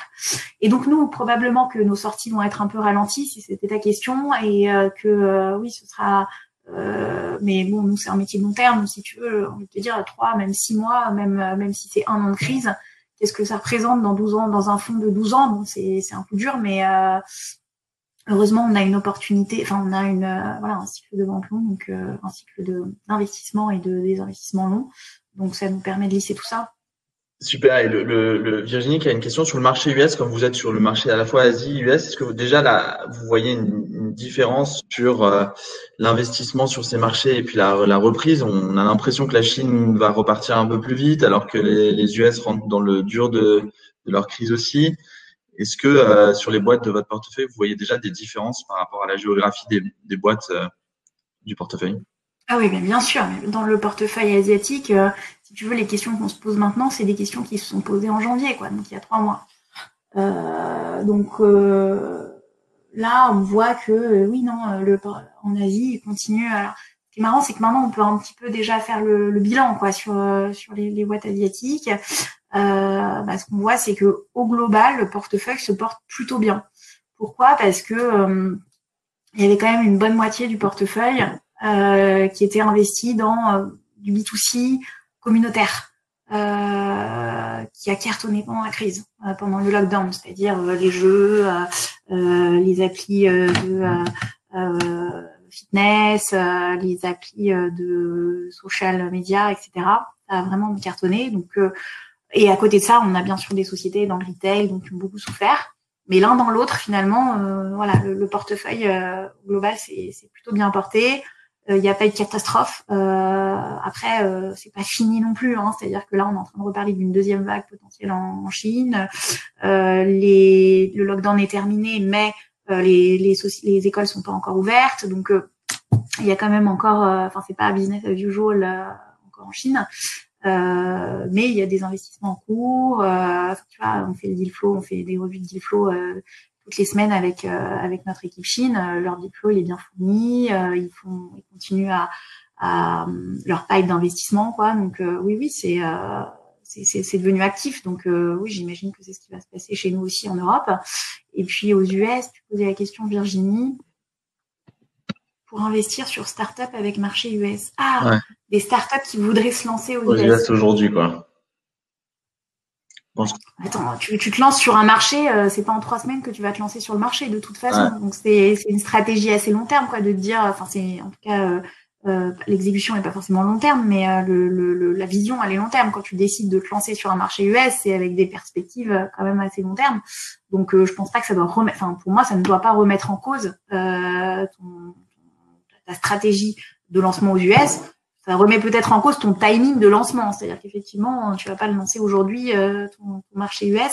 Et donc nous, probablement que nos sorties vont être un peu ralenties, si c'était ta question, et euh, que euh, oui, ce sera euh, mais bon, nous, c'est un métier de long terme. Si tu veux, on peut te dire trois, même six mois, même, même si c'est un an de crise, qu'est-ce que ça représente dans 12 ans, dans un fonds de 12 ans? Bon, c'est, c'est un coup dur, mais euh, heureusement, on a une opportunité, enfin, on a une, euh, voilà, un cycle de vente long, donc euh, un cycle d'investissement et de désinvestissement long. Donc, ça nous permet de lisser tout ça. Super. Et le, le, le, Virginie qui a une question sur le marché US, comme vous êtes sur le marché à la fois Asie US, est-ce que vous, déjà là, vous voyez une, une différence sur euh, l'investissement sur ces marchés et puis la, la reprise? On a l'impression que la Chine va repartir un peu plus vite, alors que les, les US rentrent dans le dur de, de leur crise aussi. Est-ce que euh, sur les boîtes de votre portefeuille, vous voyez déjà des différences par rapport à la géographie des, des boîtes euh, du portefeuille? Ah oui, bien, bien sûr. Dans le portefeuille asiatique, euh, si tu veux, les questions qu'on se pose maintenant, c'est des questions qui se sont posées en janvier, quoi, donc il y a trois mois. Euh, donc euh, là, on voit que euh, oui, non, le, en Asie, il continue. Alors, ce qui est marrant, c'est que maintenant, on peut un petit peu déjà faire le, le bilan, quoi, sur sur les, les boîtes asiatiques. Euh, bah, ce qu'on voit, c'est que au global, le portefeuille se porte plutôt bien. Pourquoi? Parce que euh, il y avait quand même une bonne moitié du portefeuille euh, qui était investi dans du B2C communautaire euh, qui a cartonné pendant la crise, pendant le lockdown, c'est-à-dire les jeux, les applis de fitness, les applis de social media, etc. Ça a vraiment cartonné. Donc, et à côté de ça, on a bien sûr des sociétés dans le retail donc qui ont beaucoup souffert. Mais l'un dans l'autre, finalement, voilà, le, le portefeuille global c'est plutôt bien porté il euh, n'y a pas eu de catastrophe. Euh, après, euh, c'est pas fini non plus. Hein, C'est-à-dire que là, on est en train de reparler d'une deuxième vague potentielle en, en Chine. Euh, les, le lockdown est terminé, mais euh, les, les, les écoles sont pas encore ouvertes. Donc, il y a quand même encore, enfin, c'est pas business as usual encore en Chine. Mais il y a des investissements en cours. tu vois, on fait le deal flow, on fait des revues de deal flow toutes les semaines avec euh, avec notre équipe Chine. Euh, leur dépôt il est bien fourni, euh, ils font ils continuent à, à leur pipe d'investissement quoi. Donc oui oui c'est c'est devenu actif. Donc oui, j'imagine que c'est ce qui va se passer chez nous aussi en Europe. Et puis aux US, tu posais la question Virginie pour investir sur start-up avec marché US. Ah, ouais. des start-up qui voudraient se lancer aux, aux US. US aujourd'hui quoi. Attends, tu, tu, te lances sur un marché, euh, c'est pas en trois semaines que tu vas te lancer sur le marché de toute façon. Ouais. Donc c'est une stratégie assez long terme, quoi, de te dire, enfin c'est en tout cas euh, euh, l'exécution n'est pas forcément long terme, mais euh, le, le, la vision elle est long terme. Quand tu décides de te lancer sur un marché US, c'est avec des perspectives quand même assez long terme. Donc je pense pas que ça doit remettre, enfin pour moi ça ne doit pas remettre en cause ton, ta stratégie de lancement aux US ça remet peut-être en cause ton timing de lancement. C'est-à-dire qu'effectivement, tu vas pas le lancer aujourd'hui, euh, ton, marché US.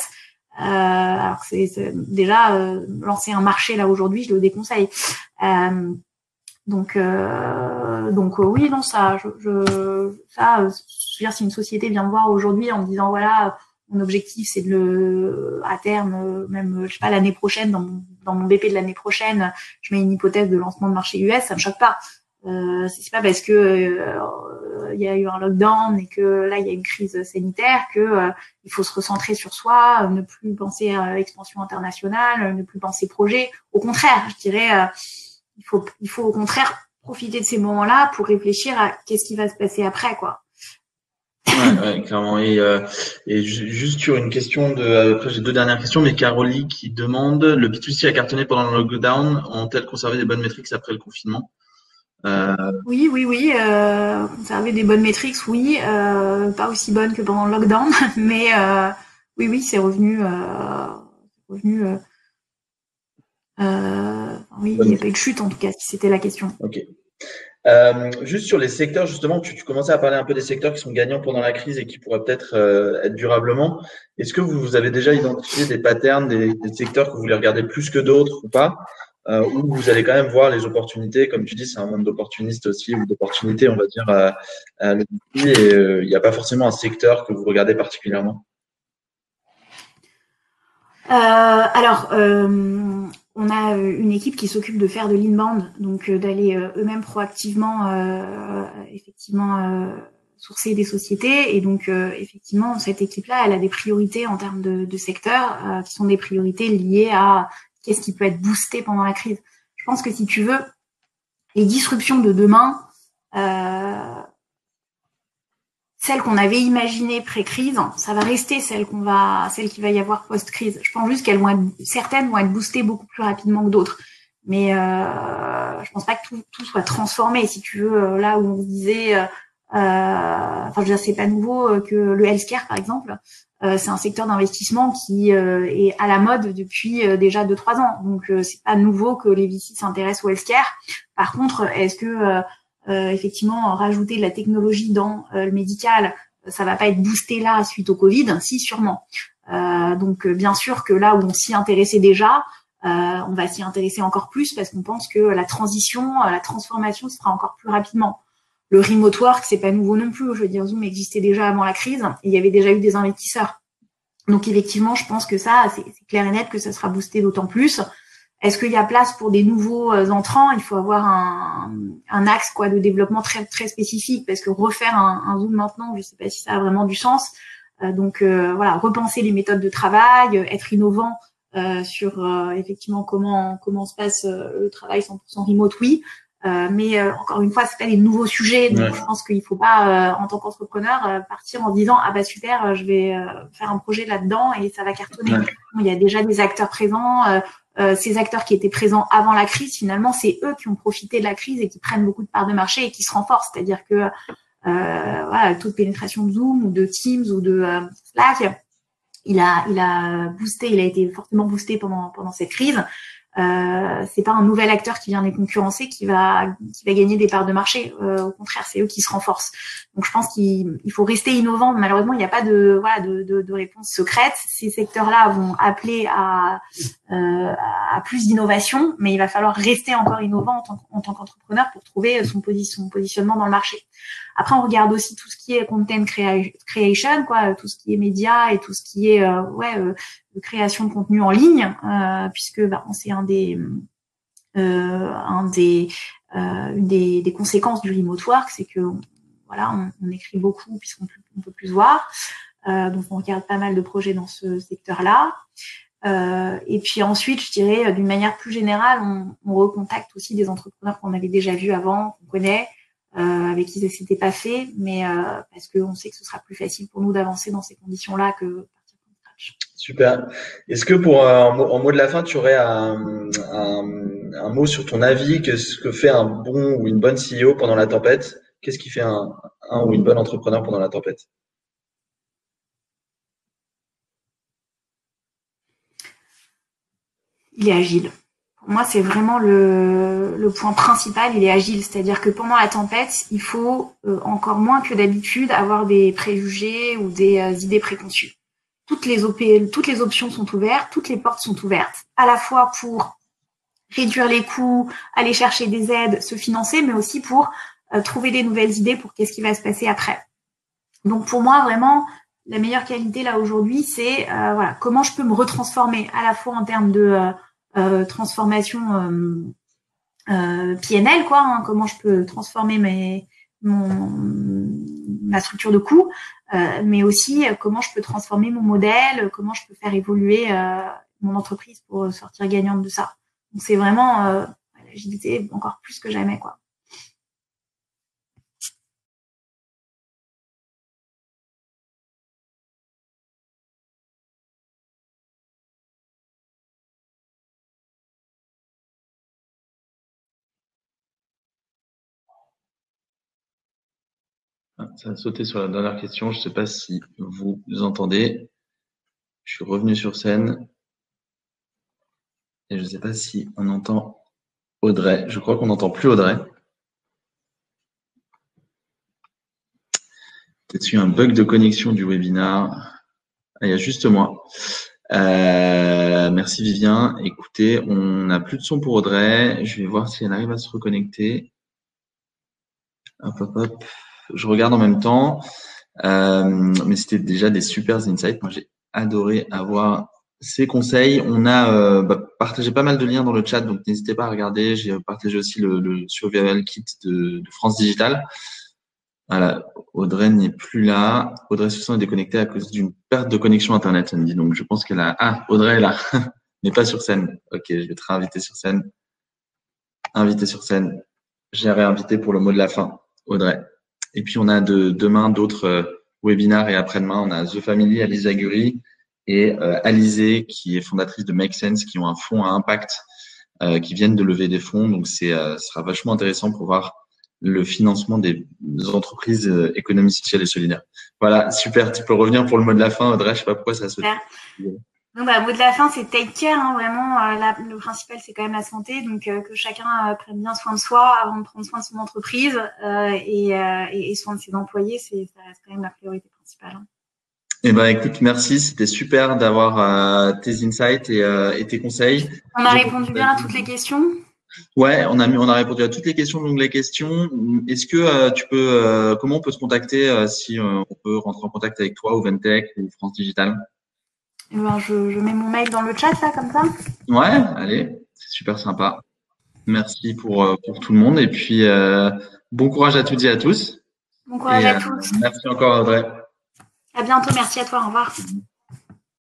Euh, alors c'est déjà euh, lancer un marché là aujourd'hui, je le déconseille. Euh, donc donc oui non ça je, je ça je veux dire si une société vient me voir aujourd'hui en me disant voilà mon objectif c'est de le à terme même je sais pas l'année prochaine dans mon, dans mon BP de l'année prochaine je mets une hypothèse de lancement de marché US ça me choque pas euh, c'est pas parce que euh, il y a eu un lockdown et que là il y a une crise sanitaire que euh, il faut se recentrer sur soi, ne plus penser à l'expansion internationale, ne plus penser projet. Au contraire, je dirais, il faut il faut au contraire profiter de ces moments-là pour réfléchir à qu'est-ce qui va se passer après, quoi. Ouais, clairement. Et, et juste sur une question de, après j'ai deux dernières questions, mais Caroline qui demande, le B2C a cartonné pendant le lockdown, ont-elles conservé des bonnes métriques après le confinement? Euh, oui, oui, oui. Euh, conserver des bonnes métriques, oui. Euh, pas aussi bonnes que pendant le lockdown, mais euh, oui, oui, c'est revenu. Euh, revenu oui, il n'y a pas eu de chute en tout cas, si c'était la question. Ok. Juste sur les secteurs, justement, tu, tu, commençais à parler un peu des secteurs qui sont gagnants pendant la crise et qui pourraient peut-être être durablement. Est-ce que vous, avez déjà identifié des patterns, des, des, secteurs que vous voulez regarder plus que d'autres ou pas? Euh, où vous allez quand même voir les opportunités. Comme tu dis, c'est un monde d'opportunistes aussi, ou d'opportunités, on va dire, à, et euh, il n'y a pas forcément un secteur que vous regardez particulièrement. Euh, alors, euh, on a une équipe qui s'occupe de faire de l'inbound, donc euh, d'aller eux-mêmes proactivement, effectivement, sourcer des sociétés. Et donc, effectivement, cette équipe-là, elle a des priorités en termes de, de secteurs, qui sont des priorités liées à qu'est-ce qui peut être boosté pendant la crise. Je pense que si tu veux, les disruptions de demain, euh, celles qu'on avait imaginées pré-crise, ça va rester celles qu'on va, celles qu'il va y avoir post-crise. Je pense juste qu'elles vont être, certaines vont être boostées beaucoup plus rapidement que d'autres. Mais euh, je pense pas que tout, tout, soit transformé. Si tu veux, euh, là où on disait, euh, enfin, je veux dire, c'est pas nouveau euh, que le healthcare, par exemple, euh, c'est un secteur d'investissement qui euh, est à la mode depuis euh, déjà deux trois ans. Donc c'est pas nouveau que les VC s'intéressent au healthcare. Par contre, est-ce que effectivement rajouter de la technologie dans le médical, ça va pas être boosté là suite au Covid Si, sûrement. donc bien sûr que là où on s'y intéressait déjà, on va s'y intéresser encore plus parce qu'on pense que la transition, la transformation se fera encore plus rapidement. Le remote work, c'est pas nouveau non plus. Je veux dire, Zoom existait déjà avant la crise et il y avait déjà eu des investisseurs. Donc effectivement, je pense que ça, c'est clair et net que ça sera boosté d'autant plus. Est-ce qu'il y a place pour des nouveaux euh, entrants? Il faut avoir un, un, axe quoi de développement très très spécifique parce que refaire un, un Zoom maintenant, je ne sais pas si ça a vraiment du sens. Euh, donc euh, voilà, repenser les méthodes de travail, être innovant sur effectivement comment comment se passe le travail 100% remote, oui. Euh, mais euh, encore une fois, c'est pas des nouveaux sujets, donc je pense qu'il faut pas, euh, en tant qu'entrepreneur, partir en disant ah bah super, je vais faire un projet là-dedans et ça va cartonner. il y a déjà des acteurs présents. Ces acteurs qui étaient présents avant la crise, finalement, c'est eux qui ont profité de la crise et qui prennent beaucoup de parts de marché et qui se renforcent. C'est-à-dire que voilà, le taux de pénétration de Zoom ou de Teams ou de Slack, il a, il a boosté, il a été fortement boosté pendant pendant cette crise. Euh, c'est pas un nouvel acteur qui vient les concurrencer qui va qui va gagner des parts de marché. Euh, au contraire, c'est eux qui se renforcent. Donc je pense qu'il faut rester innovant. Malheureusement, il n'y a pas de voilà de, de, de réponse secrète. Ces secteurs-là vont appeler à, euh, à plus d'innovation, mais il va falloir rester encore innovant en tant, qu'entrepreneur pour trouver son, son positionnement dans le marché. Après, on regarde aussi tout ce qui est content creation, quoi, tout ce qui est média et tout ce qui est euh, ouais euh, création de contenu en ligne, euh, puisque bah, c'est un des euh, un des, euh, une des, des, conséquences du remote work, c'est que voilà, on, écrit beaucoup puisqu'on peut, peut plus voir. Euh, donc on regarde pas mal de projets dans ce secteur-là. Euh, et puis ensuite, je dirais, d'une manière plus générale, on, on recontacte aussi des entrepreneurs qu'on avait déjà vus avant, qu'on connaît, euh, avec qui ça s'était pas fait, mais parce qu'on sait que ce sera plus facile pour nous d'avancer dans ces conditions-là que Super. Est-ce que pour euh, en mot de la fin, tu aurais un, un, mot sur ton avis, que ce que fait un bon ou une bonne CEO pendant la tempête? Qu'est-ce qui fait un, un ou une bonne entrepreneur pendant la tempête? Il est agile. Moi, c'est vraiment le, point principal, il est agile. C'est-à-dire que pendant la tempête, il faut euh, encore moins que d'habitude avoir des préjugés ou des euh, idées préconçues. Toutes les, options sont ouvertes, toutes les portes sont ouvertes, à la fois pour réduire les coûts, aller chercher des aides, se financer, mais aussi pour euh, trouver des nouvelles idées pour qu'est-ce qui va se passer après. Donc pour moi, vraiment, la meilleure qualité là aujourd'hui, c'est voilà comment je peux me retransformer à la fois en termes de transformation euh, euh, PNL, quoi. Hein, comment je peux transformer mes, mon, ma structure de coût, mais aussi comment je peux transformer mon modèle, comment je peux faire évoluer mon entreprise pour sortir gagnante de ça. Donc c'est vraiment l'agilité encore plus que jamais, quoi. Ah, ça a sauté sur la dernière question. Je ne sais pas si vous entendez. Je suis revenu sur scène. Et je ne sais pas si on entend Audrey. Je crois qu'on n'entend plus Audrey. Peut-être eu un bug de connexion du webinar. Ah, il y a juste moi. Euh, merci Vivien. Écoutez, on n'a plus de son pour Audrey. Je vais voir si elle arrive à se reconnecter. Hop, hop, hop je regarde en même temps. Euh, mais c'était déjà des super insights. Moi, j'ai adoré avoir ces conseils. On a euh, bah, partagé pas mal de liens dans le chat, donc n'hésitez pas à regarder. J'ai partagé aussi le, le survival kit de, France Digital. Voilà, Audrey n'est plus là. Audrey Soussan est déconnectée à cause d'une perte de connexion Internet, me dit. Donc, je pense qu'elle a… Ah, Audrey est là, mais pas sur scène. Ok, je vais te réinviter sur scène. Invité sur scène. J'ai réinvité pour le mot de la fin, Audrey. Et puis, on a de, demain d'autres euh, webinars et après-demain, on a The Family, Alice Aguri et euh, Alizé, qui est fondatrice de Make Sense, qui ont un fonds à impact, euh, qui viennent de lever des fonds. Donc, c'est euh, sera vachement intéressant pour voir le financement des entreprises économie sociale et solidaire. Voilà, super. Tu peux revenir pour le mot de la fin, Audrey. Je sais pas pourquoi ça se. Donc, bah, mot de la fin, c'est take care. Hein, vraiment, euh, le principal, c'est quand même la santé. Donc, euh, que chacun euh, prenne bien soin de soi avant de prendre soin de son entreprise et, et, soin de ses employés. C'est ça reste quand même la priorité principale. Hein. Eh ben, écoute, merci. C'était super d'avoir tes insights et, et, tes conseils. On a répondu bien à toutes les questions? Ouais, on a on a répondu à toutes les questions, donc les questions. Est-ce que tu peux, comment on peut se contacter si on peut rentrer en contact avec toi ou Ventech ou France Digital? Je, mets mon mail dans le chat, là, comme ça. Ouais, allez, c'est super sympa. Merci pour, euh, pour tout le monde. Et puis, euh, bon courage à toutes et à tous. Bon courage à euh, tous. Merci encore, Audrey. À bientôt. Merci à toi. Au revoir.